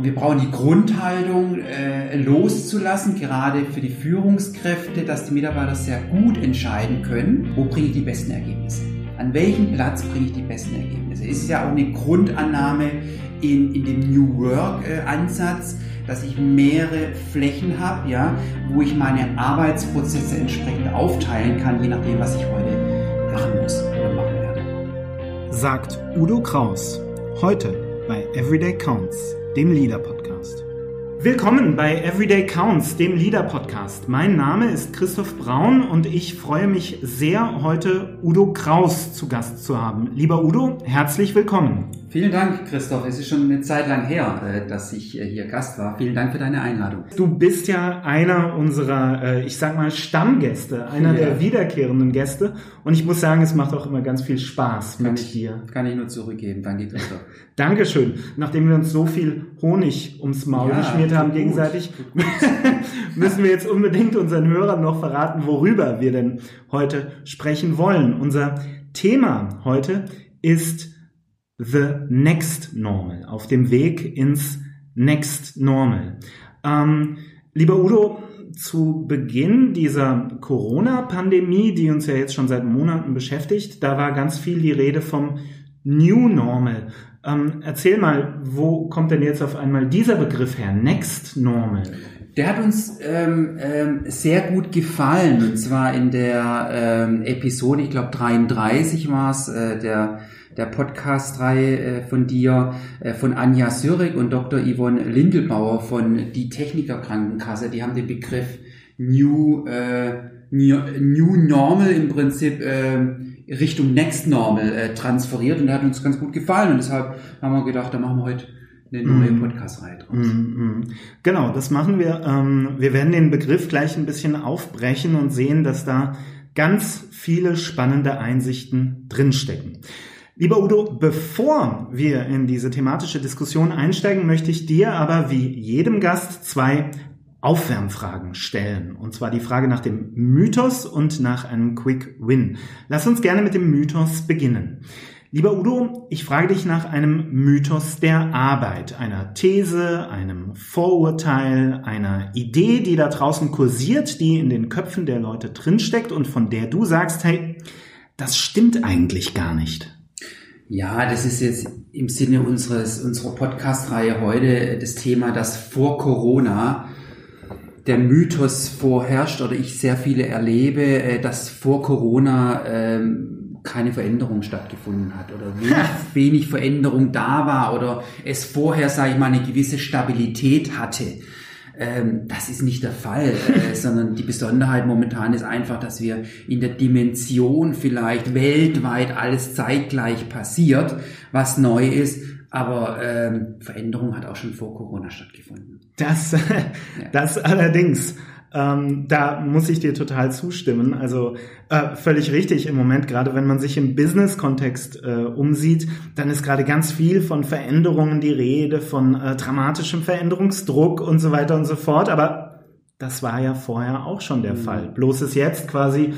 Und wir brauchen die Grundhaltung äh, loszulassen, gerade für die Führungskräfte, dass die Mitarbeiter sehr gut entscheiden können, wo bringe ich die besten Ergebnisse. An welchem Platz bringe ich die besten Ergebnisse? Es ist ja auch eine Grundannahme in, in dem New Work-Ansatz, äh, dass ich mehrere Flächen habe, ja, wo ich meine Arbeitsprozesse entsprechend aufteilen kann, je nachdem, was ich heute machen muss oder machen werde. Sagt Udo Kraus heute bei Everyday Counts dem Leader Podcast. Willkommen bei Everyday Counts, dem Leader Podcast. Mein Name ist Christoph Braun und ich freue mich sehr, heute Udo Kraus zu Gast zu haben. Lieber Udo, herzlich willkommen. Vielen Dank, Christoph. Es ist schon eine Zeit lang her, äh, dass ich äh, hier Gast war. Vielen Dank für deine Einladung. Du bist ja einer unserer, äh, ich sag mal, Stammgäste, einer ja. der wiederkehrenden Gäste. Und ich muss sagen, es macht auch immer ganz viel Spaß kann mit ich, dir. Kann ich nur zurückgeben. Danke, Christoph. Dankeschön. Nachdem wir uns so viel Honig ums Maul ja, geschmiert haben gegenseitig, müssen wir jetzt unbedingt unseren Hörern noch verraten, worüber wir denn heute sprechen wollen. Unser Thema heute ist The Next Normal, auf dem Weg ins Next Normal. Ähm, lieber Udo, zu Beginn dieser Corona-Pandemie, die uns ja jetzt schon seit Monaten beschäftigt, da war ganz viel die Rede vom New Normal. Ähm, erzähl mal, wo kommt denn jetzt auf einmal dieser Begriff her? Next Normal. Der hat uns ähm, ähm, sehr gut gefallen. Und zwar in der ähm, Episode, ich glaube 33 war es, äh, der der Podcast-Reihe äh, von dir, äh, von Anja Sürek und Dr. Yvonne Lindelbauer von Die Techniker Krankenkasse. Die haben den Begriff New, äh, New, New Normal im Prinzip äh, Richtung Next Normal äh, transferiert und der hat uns ganz gut gefallen und deshalb haben wir gedacht, da machen wir heute eine neue mhm. Podcast-Reihe draus. Mm, Genau, das machen wir. Ähm, wir werden den Begriff gleich ein bisschen aufbrechen und sehen, dass da ganz viele spannende Einsichten drinstecken. Lieber Udo, bevor wir in diese thematische Diskussion einsteigen, möchte ich dir aber wie jedem Gast zwei Aufwärmfragen stellen. Und zwar die Frage nach dem Mythos und nach einem Quick Win. Lass uns gerne mit dem Mythos beginnen. Lieber Udo, ich frage dich nach einem Mythos der Arbeit, einer These, einem Vorurteil, einer Idee, die da draußen kursiert, die in den Köpfen der Leute drinsteckt und von der du sagst, hey, das stimmt eigentlich gar nicht. Ja, das ist jetzt im Sinne unseres, unserer Podcast-Reihe heute das Thema, dass vor Corona der Mythos vorherrscht oder ich sehr viele erlebe, äh, dass vor Corona ähm, keine Veränderung stattgefunden hat oder wenig, wenig Veränderung da war oder es vorher, sage ich mal, eine gewisse Stabilität hatte. Ähm, das ist nicht der Fall, äh, sondern die Besonderheit momentan ist einfach, dass wir in der Dimension vielleicht weltweit alles zeitgleich passiert, was neu ist, aber ähm, Veränderung hat auch schon vor Corona stattgefunden. Das, das allerdings. Ähm, da muss ich dir total zustimmen. Also äh, völlig richtig im Moment, gerade wenn man sich im Business-Kontext äh, umsieht, dann ist gerade ganz viel von Veränderungen die Rede, von äh, dramatischem Veränderungsdruck und so weiter und so fort. Aber das war ja vorher auch schon der mhm. Fall. Bloß ist jetzt quasi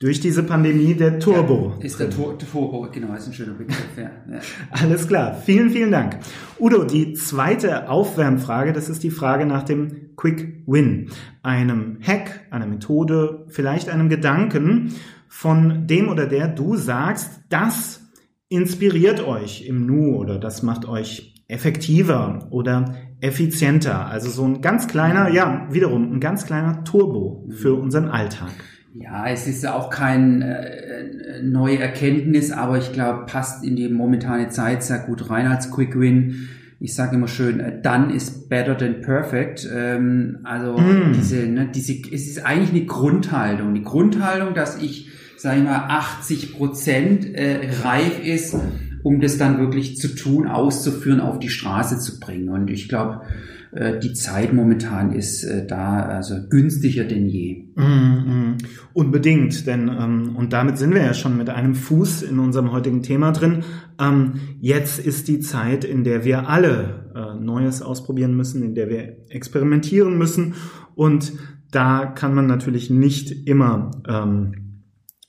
durch diese Pandemie der Turbo. Ja, ist der Tur Turbo, genau, ist ein schöner Begriff. Ja, ja. Alles klar, vielen, vielen Dank. Udo, die zweite Aufwärmfrage, das ist die Frage nach dem Quick Win. Einem Hack, einer Methode, vielleicht einem Gedanken, von dem oder der du sagst, das inspiriert euch im Nu oder das macht euch effektiver oder effizienter. Also so ein ganz kleiner, ja, wiederum ein ganz kleiner Turbo für unseren Alltag. Ja, es ist auch kein äh, neue Erkenntnis, aber ich glaube, passt in die momentane Zeit sehr gut rein als Quick Win. Ich sage immer schön, äh, done is better than perfect. Ähm, also mm. diese, ne, diese, es ist eigentlich eine Grundhaltung. Die Grundhaltung, dass ich, sage ich mal, 80 Prozent äh, reif ist, um das dann wirklich zu tun, auszuführen, auf die Straße zu bringen. Und ich glaube, äh, die Zeit momentan ist äh, da also günstiger denn je. Mm, mm. Unbedingt, denn ähm, und damit sind wir ja schon mit einem Fuß in unserem heutigen Thema drin. Ähm, jetzt ist die Zeit, in der wir alle äh, Neues ausprobieren müssen, in der wir experimentieren müssen und da kann man natürlich nicht immer ähm,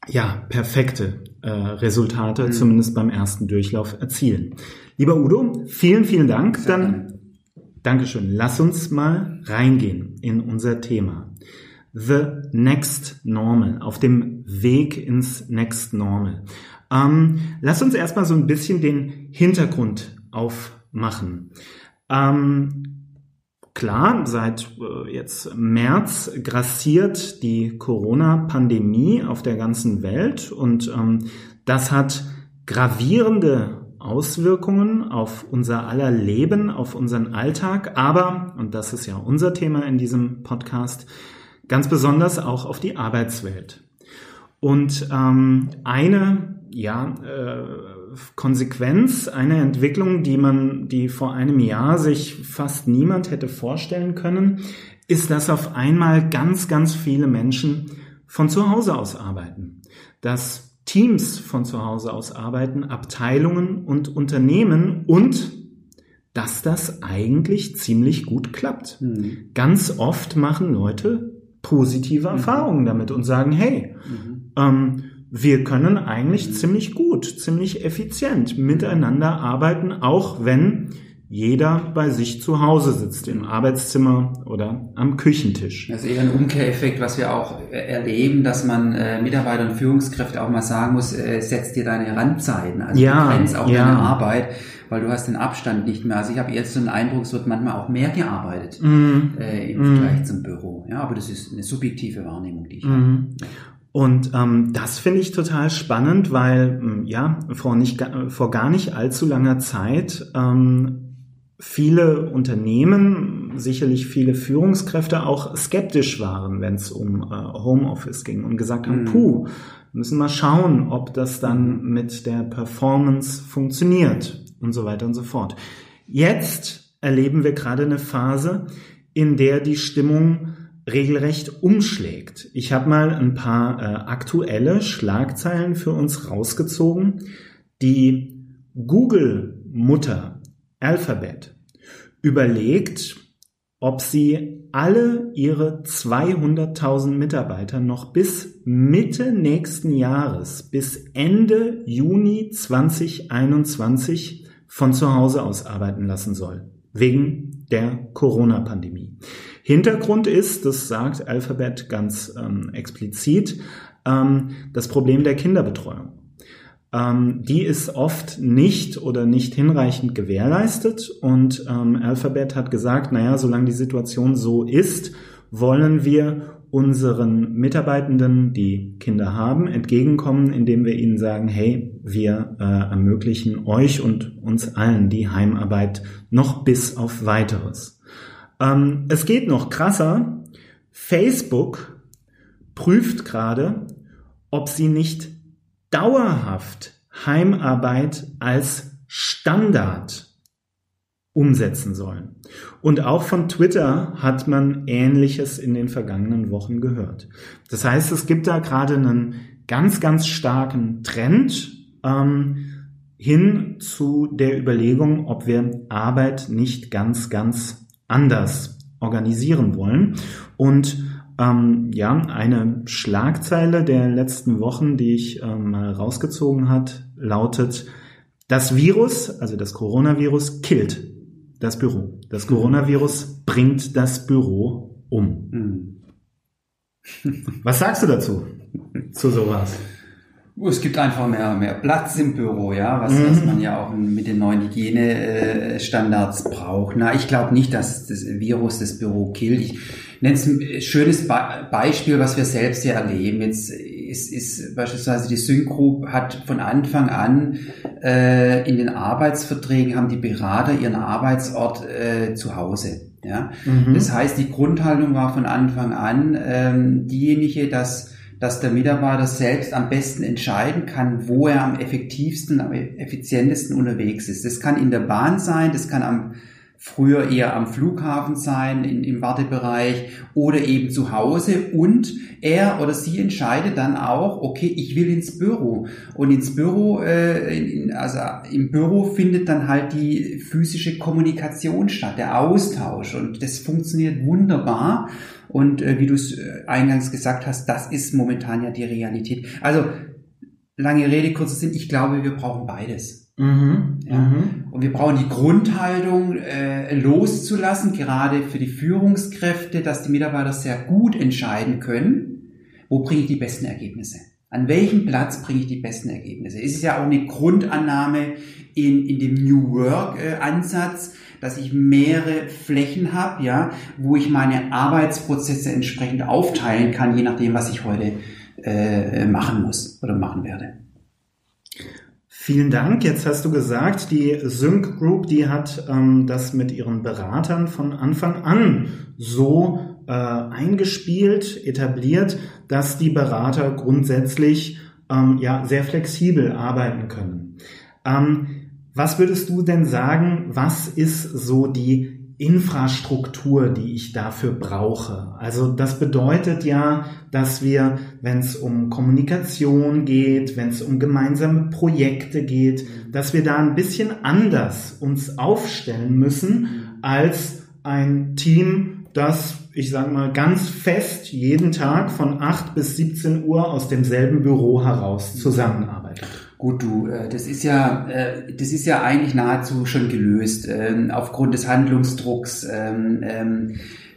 ja perfekte äh, Resultate, mhm. zumindest beim ersten Durchlauf, erzielen. Lieber Udo, vielen, vielen Dank. Dann Dankeschön. Lass uns mal reingehen in unser Thema. The Next Normal, auf dem Weg ins Next Normal. Ähm, lass uns erstmal so ein bisschen den Hintergrund aufmachen. Ähm, klar, seit äh, jetzt März grassiert die Corona-Pandemie auf der ganzen Welt und ähm, das hat gravierende Auswirkungen auf unser aller Leben, auf unseren Alltag, aber, und das ist ja unser Thema in diesem Podcast, ganz besonders auch auf die Arbeitswelt. Und ähm, eine ja, äh, Konsequenz, eine Entwicklung, die man, die vor einem Jahr sich fast niemand hätte vorstellen können, ist, dass auf einmal ganz, ganz viele Menschen von zu Hause aus arbeiten. Dass Teams von zu Hause aus arbeiten, Abteilungen und Unternehmen und dass das eigentlich ziemlich gut klappt. Mhm. Ganz oft machen Leute positive mhm. Erfahrungen damit und sagen, hey, mhm. ähm, wir können eigentlich mhm. ziemlich gut, ziemlich effizient miteinander arbeiten, auch wenn jeder bei sich zu Hause sitzt, im Arbeitszimmer oder am Küchentisch. Das ist eher ein Umkehreffekt, was wir auch erleben, dass man äh, Mitarbeiter und Führungskräfte auch mal sagen muss, äh, setz dir deine Randzeiten, also ja, du grenzt auch ja. deine Arbeit, weil du hast den Abstand nicht mehr. Also ich habe jetzt so einen Eindruck, es wird manchmal auch mehr gearbeitet mm. äh, im mm. Vergleich zum Büro. Ja, aber das ist eine subjektive Wahrnehmung, die ich mm. habe. Und ähm, das finde ich total spannend, weil ja vor nicht vor gar nicht allzu langer Zeit ähm, viele Unternehmen, sicherlich viele Führungskräfte auch skeptisch waren, wenn es um äh, Homeoffice ging und gesagt haben, mhm. puh, müssen mal schauen, ob das dann mit der Performance funktioniert und so weiter und so fort. Jetzt erleben wir gerade eine Phase, in der die Stimmung regelrecht umschlägt. Ich habe mal ein paar äh, aktuelle Schlagzeilen für uns rausgezogen. Die Google-Mutter Alphabet überlegt, ob sie alle ihre 200.000 Mitarbeiter noch bis Mitte nächsten Jahres, bis Ende Juni 2021 von zu Hause aus arbeiten lassen soll, wegen der Corona-Pandemie. Hintergrund ist, das sagt Alphabet ganz ähm, explizit, ähm, das Problem der Kinderbetreuung ähm, die ist oft nicht oder nicht hinreichend gewährleistet. Und ähm, Alphabet hat gesagt, naja, solange die Situation so ist, wollen wir unseren Mitarbeitenden, die Kinder haben, entgegenkommen, indem wir ihnen sagen, hey, wir äh, ermöglichen euch und uns allen die Heimarbeit noch bis auf weiteres. Ähm, es geht noch krasser. Facebook prüft gerade, ob sie nicht dauerhaft Heimarbeit als Standard umsetzen sollen. Und auch von Twitter hat man Ähnliches in den vergangenen Wochen gehört. Das heißt, es gibt da gerade einen ganz, ganz starken Trend ähm, hin zu der Überlegung, ob wir Arbeit nicht ganz, ganz anders organisieren wollen. Und ähm, ja, eine Schlagzeile der letzten Wochen, die ich ähm, rausgezogen hat, lautet, das Virus, also das Coronavirus, killt das Büro. Das Coronavirus bringt das Büro um. Mhm. Was sagst du dazu? Zu sowas? Es gibt einfach mehr, mehr Platz im Büro, ja, was, mhm. was man ja auch mit den neuen Hygienestandards braucht. Na, ich glaube nicht, dass das Virus das Büro killt. Ich nenne es ein schönes Be Beispiel, was wir selbst ja erleben. Jetzt ist, ist beispielsweise die Syncgroup hat von Anfang an äh, in den Arbeitsverträgen haben die Berater ihren Arbeitsort äh, zu Hause. Ja, mhm. das heißt, die Grundhaltung war von Anfang an ähm, diejenige, dass dass der Mitarbeiter selbst am besten entscheiden kann, wo er am effektivsten, am effizientesten unterwegs ist. Das kann in der Bahn sein, das kann am früher eher am Flughafen sein, in, im Wartebereich oder eben zu Hause. Und er oder sie entscheidet dann auch, okay, ich will ins Büro. Und ins Büro, äh, in, also im Büro findet dann halt die physische Kommunikation statt, der Austausch. Und das funktioniert wunderbar und äh, wie du es äh, eingangs gesagt hast, das ist momentan ja die Realität. Also lange Rede, kurzer Sinn, ich glaube, wir brauchen beides. Mhm. Ja. Mhm. Und wir brauchen die Grundhaltung äh, loszulassen, gerade für die Führungskräfte, dass die Mitarbeiter sehr gut entscheiden können, wo bringe ich die besten Ergebnisse. An welchem Platz bringe ich die besten Ergebnisse? Es ist ja auch eine Grundannahme in, in dem New Work äh, Ansatz, dass ich mehrere Flächen habe, ja, wo ich meine Arbeitsprozesse entsprechend aufteilen kann, je nachdem, was ich heute äh, machen muss oder machen werde. Vielen Dank. Jetzt hast du gesagt, die Sync Group, die hat ähm, das mit ihren Beratern von Anfang an so äh, eingespielt, etabliert, dass die Berater grundsätzlich ähm, ja sehr flexibel arbeiten können. Ähm, was würdest du denn sagen, was ist so die Infrastruktur, die ich dafür brauche. Also das bedeutet ja, dass wir, wenn es um Kommunikation geht, wenn es um gemeinsame Projekte geht, dass wir da ein bisschen anders uns aufstellen müssen als ein Team, das, ich sage mal, ganz fest jeden Tag von 8 bis 17 Uhr aus demselben Büro heraus zusammenarbeitet. Gut, du, äh, das ist ja, äh, das ist ja eigentlich nahezu schon gelöst ähm, aufgrund des Handlungsdrucks.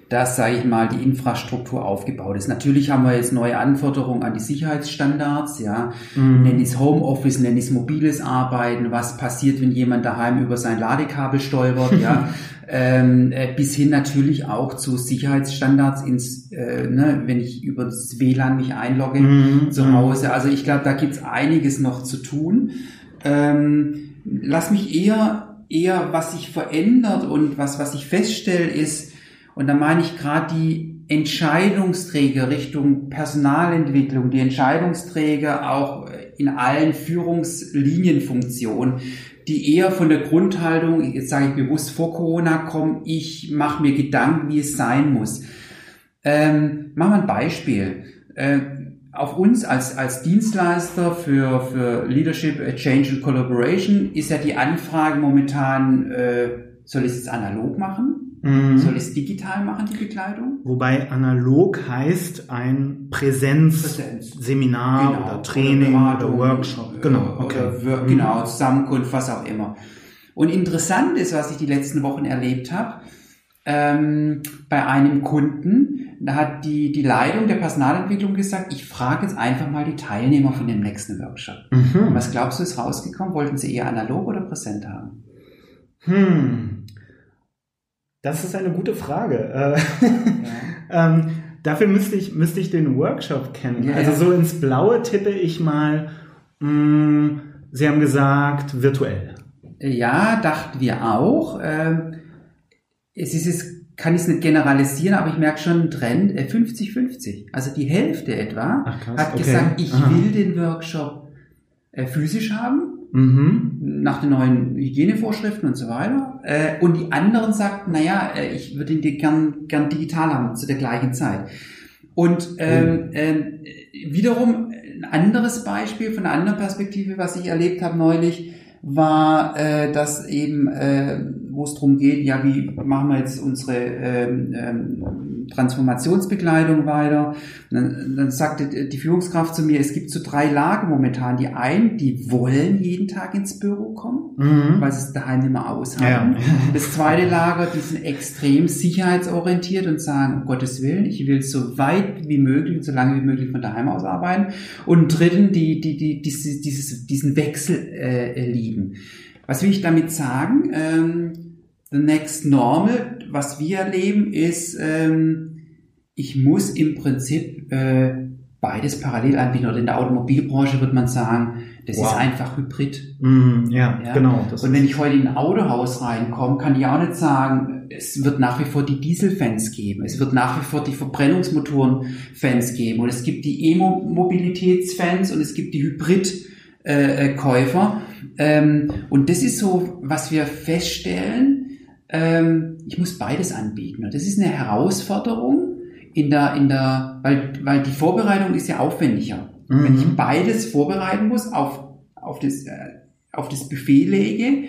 Dass, sage ich mal, die Infrastruktur aufgebaut ist. Natürlich haben wir jetzt neue Anforderungen an die Sicherheitsstandards, ja, mhm. nenn es Homeoffice, nenn es mobiles Arbeiten, was passiert, wenn jemand daheim über sein Ladekabel stolpert, ja, ähm, äh, bis hin natürlich auch zu Sicherheitsstandards ins, äh, ne, wenn ich über das WLAN mich einlogge mhm. zu Hause. Also ich glaube, da gibt's einiges noch zu tun. Ähm, lass mich eher, eher, was sich verändert und was, was ich feststelle, ist, und da meine ich gerade die Entscheidungsträger Richtung Personalentwicklung, die Entscheidungsträger auch in allen Führungslinienfunktionen, die eher von der Grundhaltung, jetzt sage ich bewusst vor Corona kommen, ich mache mir Gedanken, wie es sein muss. Ähm, machen wir ein Beispiel. Äh, auf uns als, als Dienstleister für, für Leadership, Change and Collaboration ist ja die Anfrage momentan, äh, soll ich es analog machen? Mhm. Soll ich es digital machen, die Bekleidung? Wobei analog heißt ein Präsenzseminar genau. oder Training oder, oder Workshop. Genau, okay. Oder, mhm. Genau, Zusammenkunft, was auch immer. Und interessant ist, was ich die letzten Wochen erlebt habe, ähm, bei einem Kunden, da hat die, die Leitung der Personalentwicklung gesagt, ich frage jetzt einfach mal die Teilnehmer von dem nächsten Workshop. Mhm. Was glaubst du, ist rausgekommen? Wollten sie eher analog oder präsent haben? Hm. Das ist eine gute Frage. Äh, ja. ähm, dafür müsste ich, müsste ich den Workshop kennen. Ja, also so ins Blaue tippe ich mal, mh, mm, Sie haben gesagt, virtuell. Ja, dachten wir auch. Ähm, es ist es kann ich es nicht generalisieren, aber ich merke schon einen Trend, 50-50. Äh, also die Hälfte etwa Ach, hat okay. gesagt, ich Aha. will den Workshop äh, physisch haben Mhm. Nach den neuen Hygienevorschriften und so weiter. Äh, und die anderen sagten, naja, äh, ich würde ihn gern, gern digital haben zu der gleichen Zeit. Und ähm, äh, wiederum ein anderes Beispiel von einer anderen Perspektive, was ich erlebt habe neulich, war, äh, dass eben, äh, wo es darum geht, ja, wie machen wir jetzt unsere ähm, ähm, Transformationsbegleitung weiter. dann, dann sagte die Führungskraft zu mir, es gibt so drei Lager momentan. Die einen, die wollen jeden Tag ins Büro kommen, mhm. weil sie es daheim nicht mehr aushalten. Ja. Das zweite Lager, die sind extrem sicherheitsorientiert und sagen, um Gottes Willen, ich will so weit wie möglich und so lange wie möglich von daheim aus arbeiten. Und dritten, die, die, die, die dieses, diesen Wechsel äh, lieben. Was will ich damit sagen? Ähm, the next normal, was wir erleben, ist, ähm, ich muss im Prinzip äh, beides parallel anbieten. Oder in der Automobilbranche wird man sagen, das wow. ist einfach Hybrid. Mm, ja, ja, genau. Und wenn ich heute in ein Autohaus reinkomme, kann ich auch nicht sagen, es wird nach wie vor die Dieselfans geben. Es wird nach wie vor die Verbrennungsmotoren-Fans geben. Und es gibt die E-Mobilitätsfans und es gibt die Hybrid-Käufer. Äh, ähm, und das ist so, was wir feststellen, ähm, ich muss beides anbieten. Und das ist eine Herausforderung in der, in der, weil, weil die Vorbereitung ist ja aufwendiger. Mhm. Wenn ich beides vorbereiten muss, auf, auf das, äh, auf das Buffet lege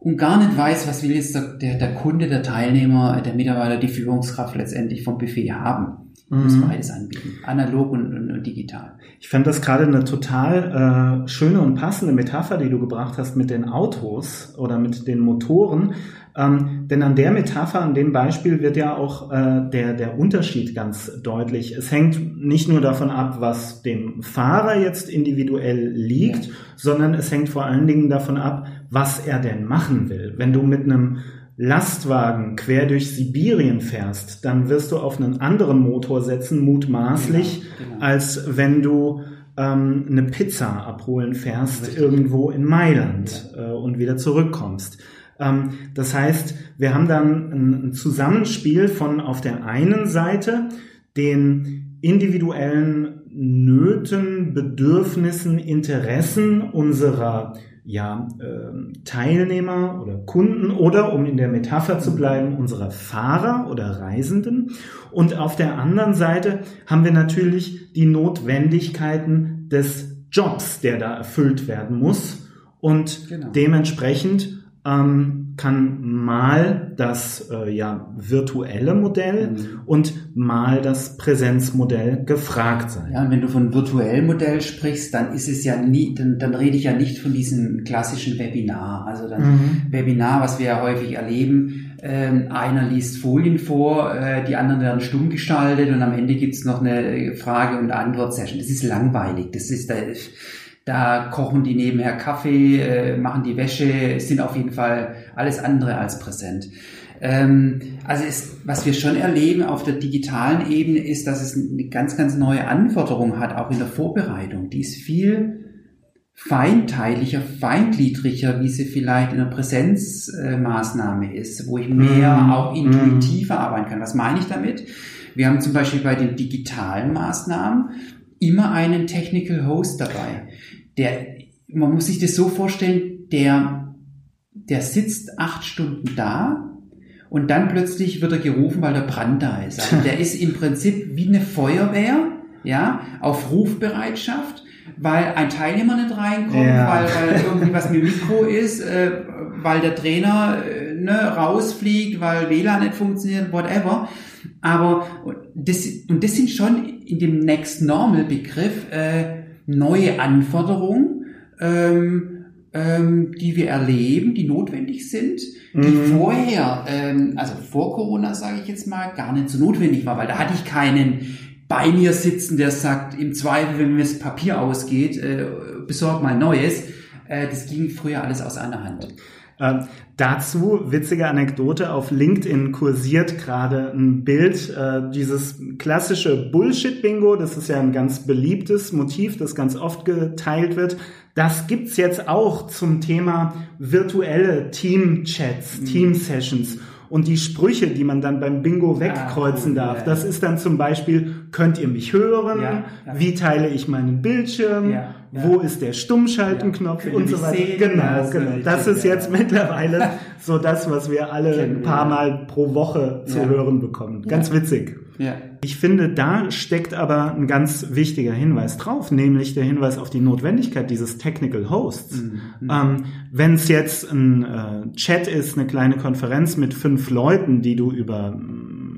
und gar nicht weiß, was will jetzt der, der, der Kunde, der Teilnehmer, der Mitarbeiter, die Führungskraft letztendlich vom Buffet haben. Ich muss mhm. beides anbieten, analog und, und, und digital. Ich fand das gerade eine total äh, schöne und passende Metapher, die du gebracht hast mit den Autos oder mit den Motoren. Ähm, denn an der Metapher, an dem Beispiel wird ja auch äh, der, der Unterschied ganz deutlich. Es hängt nicht nur davon ab, was dem Fahrer jetzt individuell liegt, ja. sondern es hängt vor allen Dingen davon ab, was er denn machen will. Wenn du mit einem Lastwagen quer durch Sibirien fährst, dann wirst du auf einen anderen Motor setzen, mutmaßlich, genau, genau. als wenn du ähm, eine Pizza abholen fährst Richtig. irgendwo in Mailand ja. äh, und wieder zurückkommst. Ähm, das heißt, wir haben dann ein, ein Zusammenspiel von auf der einen Seite den individuellen Nöten, Bedürfnissen, Interessen unserer ja, äh, Teilnehmer oder Kunden oder, um in der Metapher zu bleiben, unserer Fahrer oder Reisenden. Und auf der anderen Seite haben wir natürlich die Notwendigkeiten des Jobs, der da erfüllt werden muss. Und genau. dementsprechend ähm, kann mal das äh, ja, virtuelle Modell mhm. und mal das Präsenzmodell gefragt sein. Ja, und wenn du von virtuellem Modell sprichst, dann ist es ja nie, dann, dann rede ich ja nicht von diesem klassischen Webinar. Also dann mhm. Webinar, was wir ja häufig erleben, äh, einer liest Folien vor, äh, die anderen werden stumm gestaltet und am Ende gibt's noch eine Frage- und Antwort-Session. Das ist langweilig. Das ist der da kochen die nebenher Kaffee, äh, machen die Wäsche, sind auf jeden Fall alles andere als präsent. Ähm, also ist, was wir schon erleben auf der digitalen Ebene ist, dass es eine ganz, ganz neue Anforderung hat, auch in der Vorbereitung. Die ist viel feinteiliger, feingliedriger, wie sie vielleicht in einer Präsenzmaßnahme ist, wo ich mehr mm. auch intuitiver mm. arbeiten kann. Was meine ich damit? Wir haben zum Beispiel bei den digitalen Maßnahmen immer einen Technical Host dabei der, man muss sich das so vorstellen, der, der sitzt acht Stunden da und dann plötzlich wird er gerufen, weil der Brand da ist. Also der ist im Prinzip wie eine Feuerwehr, ja, auf Rufbereitschaft, weil ein Teilnehmer nicht reinkommt, ja. weil, weil irgendwie was mit Mikro ist, äh, weil der Trainer äh, ne, rausfliegt, weil WLAN nicht funktioniert, whatever. Aber das, und das sind schon in dem Next Normal Begriff äh, neue Anforderungen, ähm, ähm, die wir erleben, die notwendig sind, die mhm. vorher, ähm, also vor Corona sage ich jetzt mal, gar nicht so notwendig war, weil da hatte ich keinen bei mir sitzen, der sagt, im Zweifel, wenn mir das Papier ausgeht, äh, besorg mal Neues. Äh, das ging früher alles aus einer Hand. Ähm, dazu, witzige Anekdote, auf LinkedIn kursiert gerade ein Bild, äh, dieses klassische Bullshit-Bingo, das ist ja ein ganz beliebtes Motiv, das ganz oft geteilt wird. Das gibt's jetzt auch zum Thema virtuelle Team-Chats, mhm. Team-Sessions. Und die Sprüche, die man dann beim Bingo ah, wegkreuzen ah, darf, ja. das ist dann zum Beispiel, könnt ihr mich hören? Ja, ja. Wie teile ich meinen Bildschirm? Wo ist der Stummschaltenknopf und so weiter? Sehen, genau, genau. Das ist jetzt mittlerweile so das, was wir alle ein paar Mal pro Woche zu hören bekommen. Ganz witzig. Ja. Ich finde, da steckt aber ein ganz wichtiger Hinweis drauf, nämlich der Hinweis auf die Notwendigkeit dieses Technical Hosts. Mhm. Ähm, Wenn es jetzt ein äh, Chat ist, eine kleine Konferenz mit fünf Leuten, die du über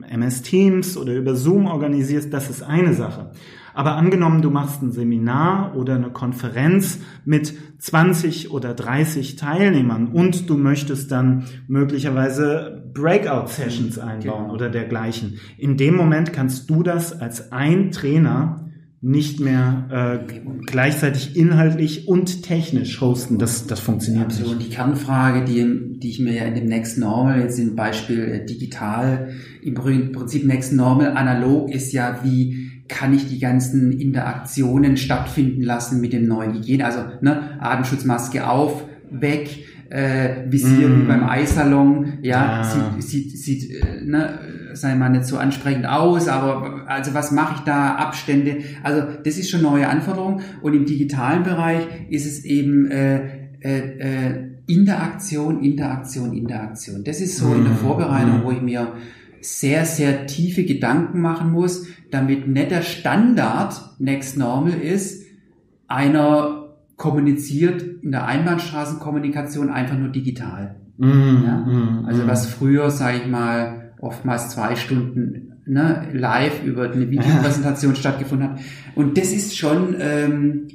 MS mm, Teams oder über Zoom organisierst, das ist eine Sache. Aber angenommen, du machst ein Seminar oder eine Konferenz mit 20 oder 30 Teilnehmern und du möchtest dann möglicherweise Breakout-Sessions mhm, einbauen genau. oder dergleichen. In dem Moment kannst du das als ein Trainer nicht mehr äh, gleichzeitig inhaltlich und technisch hosten. Das, das funktioniert Absolut. nicht. Und die Kernfrage, die, die ich mir ja in dem Next Normal, jetzt im Beispiel äh, digital, im Prinzip Next Normal analog ist ja, wie kann ich die ganzen Interaktionen stattfinden lassen mit dem neuen Hygiene. Also ne, Atemschutzmaske auf, weg, äh, Visier mm. wie beim Eisalon, ja, ja. sieht, sieht, sieht äh, ne, sei mal nicht so ansprechend aus, aber also was mache ich da, Abstände, also das ist schon neue Anforderung und im digitalen Bereich ist es eben äh, äh, äh, Interaktion, Interaktion, Interaktion. Das ist so mm. in der mhm. Vorbereitung, mm. wo ich mir sehr, sehr tiefe Gedanken machen muss, damit nicht der Standard Next Normal ist, einer kommuniziert in der Einbahnstraßenkommunikation einfach nur digital. Mhm. Ja? Mhm. Also was früher, sage ich mal, oftmals zwei Stunden ne, live über eine Videopräsentation stattgefunden hat. Und das ist schon ähm,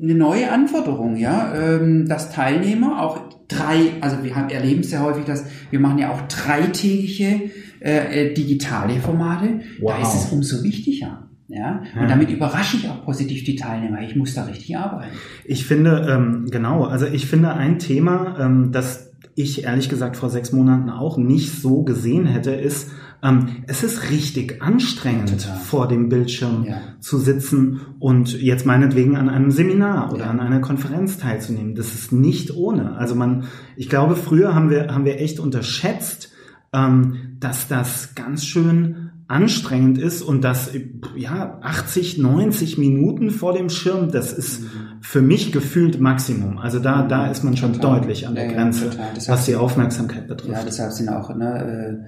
eine neue Anforderung, ja, ähm, dass Teilnehmer auch drei, also wir haben, erleben sehr häufig, dass wir machen ja auch dreitägige äh, äh, digitale Formate. Wow. Da ist es umso wichtiger. Ja? Ja. Und damit überrasche ich auch positiv die Teilnehmer. Ich muss da richtig arbeiten. Ich finde, ähm, genau, also ich finde ein Thema, ähm, das ich ehrlich gesagt vor sechs Monaten auch nicht so gesehen hätte, ist, ähm, es ist richtig anstrengend, Total. vor dem Bildschirm Ja. zu sitzen und jetzt meinetwegen an einem Seminar oder Ja. an einer Konferenz teilzunehmen. Das ist nicht ohne. Also man, ich glaube, früher haben wir, haben wir echt unterschätzt, ähm, dass das ganz schön anstrengend ist und dass ja 80, 90 Minuten vor dem Schirm, das ist für mich gefühlt Maximum. Also da, da ist man schon Total. deutlich an der Ja, ja, Grenze. Deshalb- was die Aufmerksamkeit betrifft. Ja, deshalb sind auch, ne,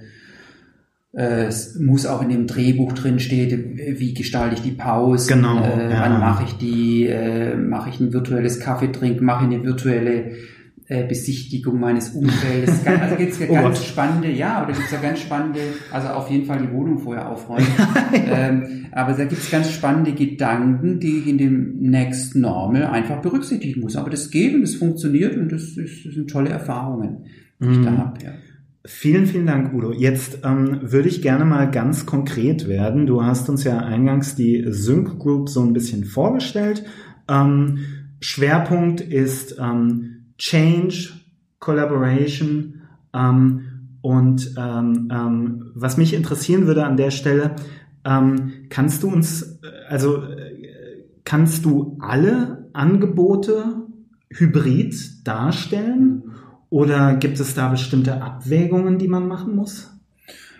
äh, äh, es muss auch in dem Drehbuch drin stehen, wie gestalte ich die Pause, Genau, äh, ja. wann mache ich die, äh, mache ich ein virtuelles Kaffeetrinken, mache ich eine virtuelle Besichtigung meines Umfeldes. Also gibt's ja Oh ganz spannende, ja, oder gibt's ja ganz spannende, also auf jeden Fall die Wohnung vorher aufräumen. ähm, aber da gibt's ganz spannende Gedanken, die ich in dem Next Normal einfach berücksichtigen muss. Aber das geht und das funktioniert und das, ist, das sind tolle Erfahrungen, die ich da Mhm. habe. Ja. Vielen, vielen Dank, Udo. Jetzt ähm, würde ich gerne mal ganz konkret werden. Du hast uns ja eingangs die Sync Group so ein bisschen vorgestellt. Ähm, Schwerpunkt ist ähm, Change, Collaboration ähm, und ähm, ähm, was mich interessieren würde an der Stelle, ähm, kannst du uns, äh, also äh, kannst du alle Angebote hybrid darstellen? Oder gibt es da bestimmte Abwägungen, die man machen muss?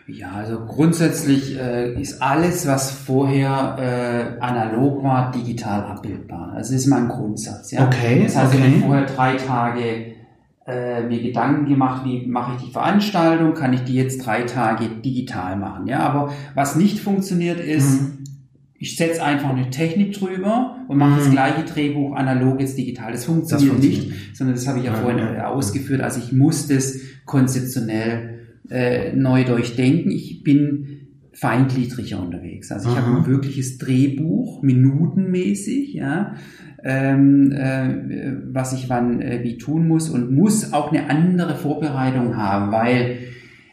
Ja, also grundsätzlich äh, ist alles, was vorher äh, analog war, digital abbildbar. Also das ist mal ein Grundsatz. Ja? Okay, Das heißt, okay. ich habe vorher drei Tage äh, mir Gedanken gemacht, wie mache ich die Veranstaltung, kann ich die jetzt drei Tage digital machen. Ja, aber was nicht funktioniert ist, Mhm. ich setze einfach eine Technik drüber und mache das Mhm. gleiche Drehbuch analog jetzt digital. Das funktioniert, funktioniert nicht, sondern das habe ich ja, Ja, vorhin ja. ausgeführt. Also ich muss das konzeptionell äh, neu durchdenken. Ich bin feingliedriger unterwegs. Also ich habe ein wirkliches Drehbuch, minutenmäßig, ja, ähm, äh, was ich wann äh, wie tun muss und muss auch eine andere Vorbereitung haben, weil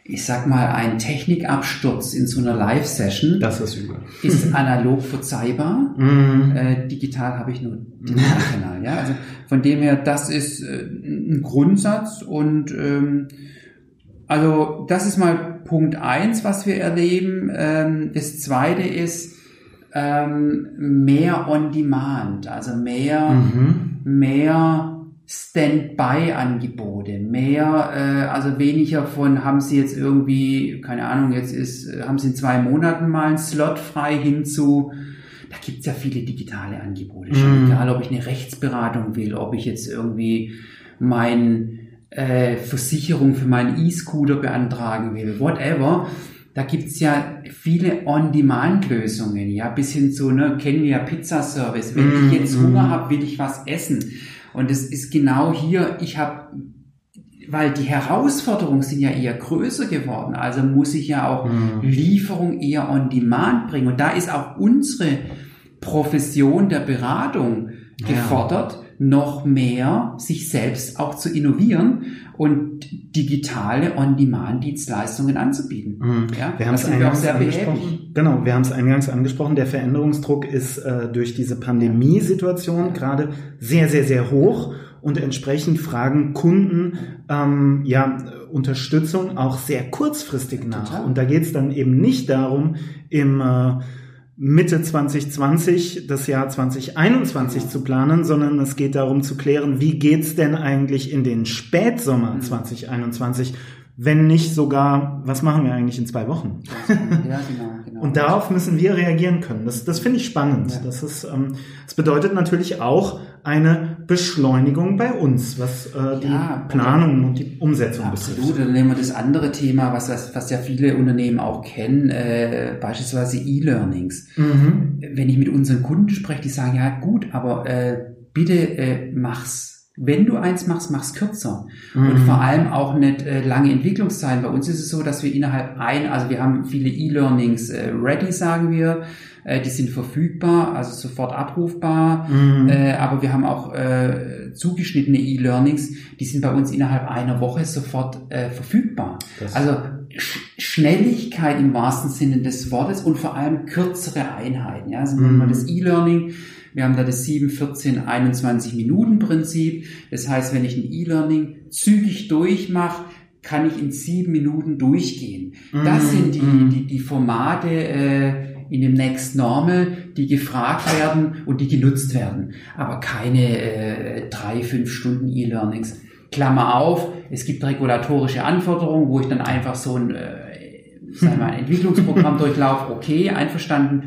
ich sag mal, ein Technikabsturz in so einer Live-Session Das ist übel. ist analog verzeihbar. Mhm. Äh, digital habe ich nur den Kanal, ja. Also von dem her, das ist äh, ein Grundsatz und ähm, also das ist mal Punkt eins, was wir erleben. Ähm, das zweite ist ähm, mehr on demand, also mehr Mhm. mehr Standby-Angebote, mehr, äh, also weniger von, haben Sie jetzt irgendwie, keine Ahnung, jetzt ist, haben Sie in zwei Monaten mal einen Slot frei hinzu, da gibt's ja viele digitale Angebote schon, Mhm. egal ob ich eine Rechtsberatung will, ob ich jetzt irgendwie mein äh, Versicherung für meinen E-Scooter beantragen will, whatever. Da gibt's ja viele On-Demand-Lösungen, ja, bis hin zu, ne, kennen wir ja Pizzaservice. Wenn Mm, ich jetzt mm. Hunger habe, will ich was essen. Und es ist genau hier, ich habe, weil die Herausforderungen sind ja eher größer geworden, also muss ich ja auch Mhm. Lieferung eher on demand bringen. Und da ist auch unsere Profession der Beratung Ja. Noch mehr sich selbst auch zu innovieren und digitale On-Demand-Dienstleistungen anzubieten. Mhm. Ja, Wir haben es eingangs sehr angesprochen. Genau, wir haben es eingangs angesprochen. Der Veränderungsdruck ist äh, durch diese Pandemiesituation gerade sehr, sehr, sehr hoch und entsprechend fragen Kunden ähm, ja Unterstützung auch sehr kurzfristig nach. Total. Und da geht es dann eben nicht darum, im äh, Mitte 2020 das Jahr 2021 Ja. zu planen, sondern es geht darum zu klären, wie geht's denn eigentlich in den Spätsommer 2021, wenn nicht sogar, was machen wir eigentlich in zwei Wochen? Ja, genau, genau. Und darauf müssen wir reagieren können. Das, das finde ich spannend. Ja. Das, ist, ähm, das bedeutet natürlich auch eine Beschleunigung bei uns, was äh, die Ja, Planung und die Umsetzung Absolut. betrifft. Dann nehmen wir das andere Thema, was, was, was ja viele Unternehmen auch kennen, äh, beispielsweise E-Learnings. Mhm. Wenn ich mit unseren Kunden spreche, die sagen, ja gut, aber äh, bitte äh, mach's wenn du eins machst, mach's kürzer. Mhm. Und vor allem auch nicht äh, lange Entwicklungszeiten. Bei uns ist es so, dass wir innerhalb ein, also wir haben viele E-Learnings äh, ready, sagen wir. Äh, die sind verfügbar, also sofort abrufbar. Mhm. Äh, aber wir haben auch äh, zugeschnittene E-Learnings, die sind bei uns innerhalb einer Woche sofort äh, verfügbar. Das also Sch Schnelligkeit im wahrsten Sinne des Wortes und vor allem kürzere Einheiten. Ja? Also mhm. wenn man das E-Learning wir haben da das 7, 14, 21 Minuten Prinzip. Das heißt, wenn ich ein E-Learning zügig durchmache, kann ich in sieben Minuten durchgehen. Das mhm, sind die, mhm. die, die Formate äh, in dem Next Normal, die gefragt werden und die genutzt werden. Aber keine äh, drei, fünf Stunden E-Learnings. Klammer auf, es gibt regulatorische Anforderungen, wo ich dann einfach so ein, äh, sagen wir, ein Entwicklungsprogramm durchlaufe. Okay, einverstanden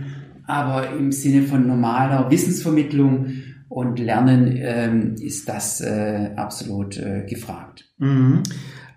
aber im Sinne von normaler Wissensvermittlung und Lernen ähm, ist das äh, absolut äh, gefragt. Mhm.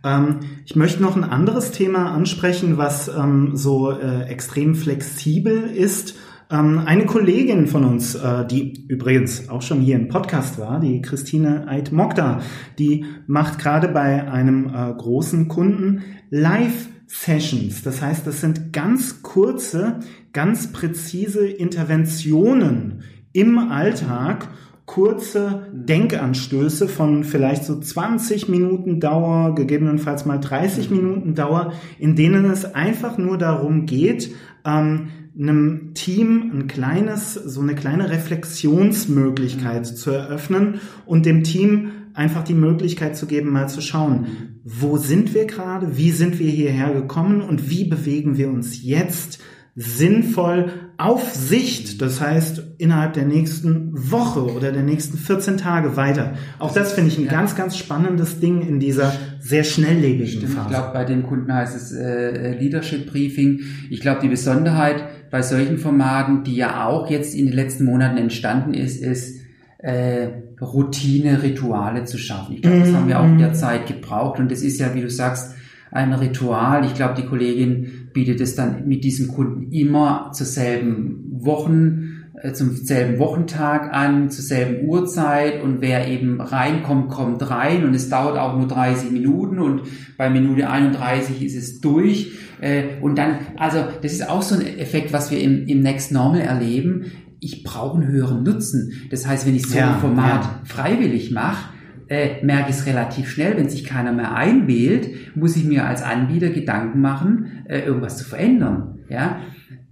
Ähm, ich möchte noch ein anderes Thema ansprechen, was ähm, so äh, extrem flexibel ist. Ähm, eine Kollegin von uns, äh, die übrigens auch schon hier im Podcast war, die Christine Eid-Mokta, die macht gerade bei einem äh, großen Kunden live Sessions. Das heißt, das sind ganz kurze, ganz präzise Interventionen im Alltag, kurze Denkanstöße von vielleicht so 20 Minuten Dauer, gegebenenfalls mal 30 Minuten Dauer, in denen es einfach nur darum geht, ähm, einem Team ein kleines, so eine kleine Reflexionsmöglichkeit zu eröffnen und dem Team einfach die Möglichkeit zu geben, mal zu schauen, wo sind wir gerade, wie sind wir hierher gekommen und wie bewegen wir uns jetzt sinnvoll auf Sicht, das heißt innerhalb der nächsten Woche oder der nächsten 14 Tage weiter. Auch das finde ich ein ja. ganz, ganz spannendes Ding in dieser sehr schnelllebigen Stimmt, Phase. Ich glaube, bei dem Kunden heißt es äh, Leadership Briefing. Ich glaube, die Besonderheit bei solchen Formaten, die ja auch jetzt in den letzten Monaten entstanden ist, ist, äh, Routine, Rituale zu schaffen. Ich glaube, das haben wir auch in der mhm. Zeit gebraucht und das ist ja, wie du sagst, ein Ritual. Ich glaube, die Kollegin bietet es dann mit diesem Kunden immer zur selben Wochen, äh, zum selben Wochentag an, zur selben Uhrzeit und wer eben reinkommt, kommt rein und es dauert auch nur 30 Minuten und bei Minute 31 ist es durch. Äh, und dann, also das ist auch so ein Effekt, was wir im, im Next Normal erleben ich brauche einen höheren Nutzen. Das heißt, wenn ich so ja, ein Format ja. freiwillig mache, äh, merke ich es relativ schnell, wenn sich keiner mehr einwählt, muss ich mir als Anbieter Gedanken machen, äh, irgendwas zu verändern. Ja?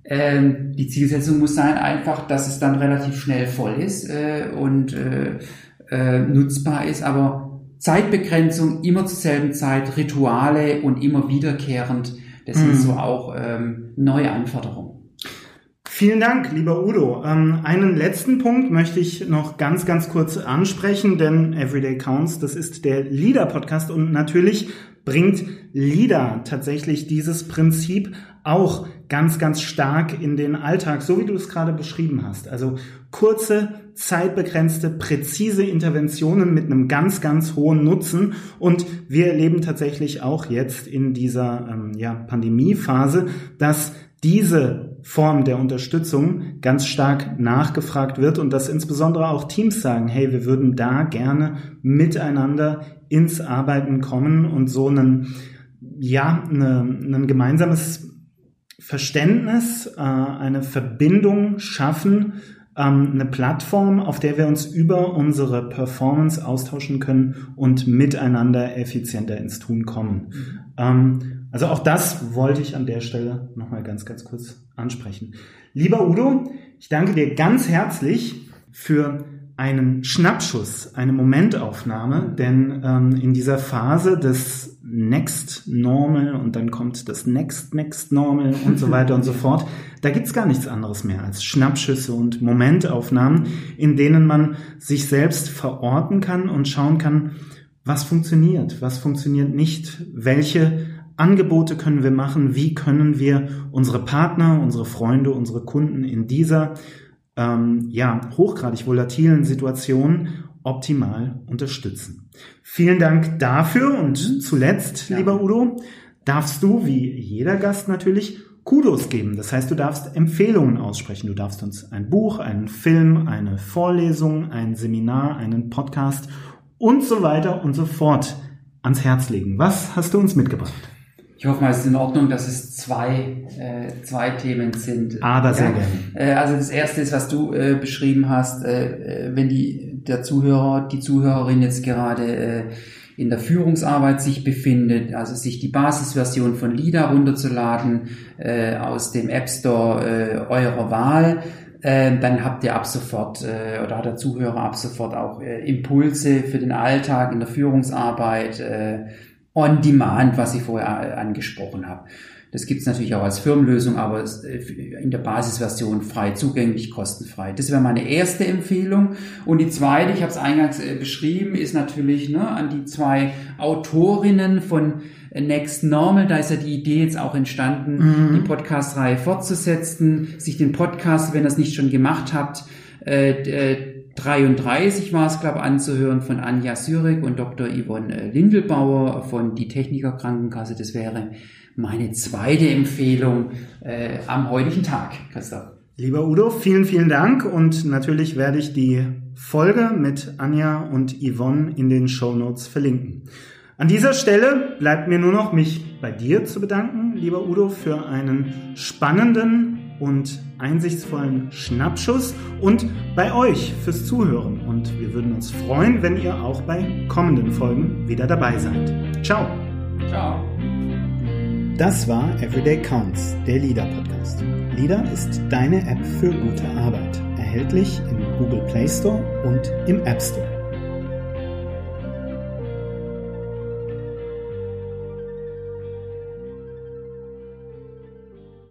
Ähm, die Zielsetzung muss sein einfach, dass es dann relativ schnell voll ist äh, und äh, äh, nutzbar ist, aber Zeitbegrenzung immer zur selben Zeit, Rituale und immer wiederkehrend, das mhm. sind so auch ähm, neue Anforderungen. Vielen Dank, lieber Udo. Ähm, einen letzten Punkt möchte ich noch ganz, ganz kurz ansprechen, denn Everyday Counts, das ist der Leader-Podcast und natürlich bringt Leader tatsächlich dieses Prinzip auch ganz, ganz stark in den Alltag, so wie du es gerade beschrieben hast. Also kurze, zeitbegrenzte, präzise Interventionen mit einem ganz, ganz hohen Nutzen. Und wir erleben tatsächlich auch jetzt in dieser ähm, ja, Pandemiephase, dass diese Form der Unterstützung ganz stark nachgefragt wird und dass insbesondere auch Teams sagen, hey, wir würden da gerne miteinander ins Arbeiten kommen und so einen, ja, eine, ein gemeinsames Verständnis, äh, eine Verbindung schaffen, ähm, eine Plattform, auf der wir uns über unsere Performance austauschen können und miteinander effizienter ins Tun kommen. Mhm. Ähm, also auch das wollte ich an der Stelle nochmal ganz, ganz kurz ansprechen. Lieber Udo, ich danke dir ganz herzlich für einen Schnappschuss, eine Momentaufnahme, denn ähm, in dieser Phase des Next Normal und dann kommt das Next Next Normal und so weiter und so fort, da gibt's gar nichts anderes mehr als Schnappschüsse und Momentaufnahmen, in denen man sich selbst verorten kann und schauen kann, was funktioniert, was funktioniert nicht, welche Angebote können wir machen, wie können wir unsere Partner, unsere Freunde, unsere Kunden in dieser ähm, ja, hochgradig volatilen Situation optimal unterstützen. Vielen Dank dafür und zuletzt, ja. lieber Udo, darfst du, wie jeder Gast natürlich, Kudos geben. Das heißt, du darfst Empfehlungen aussprechen. Du darfst uns ein Buch, einen Film, eine Vorlesung, ein Seminar, einen Podcast und so weiter und so fort ans Herz legen. Was hast du uns mitgebracht? Ich hoffe mal, es ist in Ordnung, dass es zwei, äh, zwei Themen sind. Aber sehr ja. gerne. Äh, also das erste ist, was du äh, beschrieben hast, äh, wenn die, der Zuhörer, die Zuhörerin jetzt gerade äh, in der Führungsarbeit sich befindet, also sich die Basisversion von LIDA runterzuladen äh, aus dem App Store äh, eurer Wahl, äh, dann habt ihr ab sofort äh, oder hat der Zuhörer ab sofort auch äh, Impulse für den Alltag in der Führungsarbeit, äh, on demand, was ich vorher angesprochen habe. Das gibt es natürlich auch als Firmenlösung, aber äh, in der Basisversion frei zugänglich, kostenfrei. Das wäre meine erste Empfehlung. Und die zweite, ich habe es eingangs äh, beschrieben, ist natürlich ne, an die zwei Autorinnen von Next Normal. Da ist ja die Idee jetzt auch entstanden, mhm. die Podcast-Reihe fortzusetzen, sich den Podcast, wenn ihr es nicht schon gemacht habt, äh, 33 war es, glaube ich, anzuhören von Anja Sürek und Dr. Yvonne äh, Lindelbauer von Die Techniker Krankenkasse. Das wäre meine zweite Empfehlung äh, am heutigen Tag, Christoph. Lieber Udo, vielen, vielen Dank und natürlich werde ich die Folge mit Anja und Yvonne in den Show Notes verlinken. An dieser Stelle bleibt mir nur noch mich bei dir zu bedanken, lieber Udo, für einen spannenden und einsichtsvollen Schnappschuss und bei euch fürs Zuhören. Und wir würden uns freuen, wenn ihr auch bei kommenden Folgen wieder dabei seid. Ciao. Ciao. Das war Everyday Counts, der LIDA Podcast. LIDA ist deine App für gute Arbeit. Erhältlich im Google Play Store und im App Store.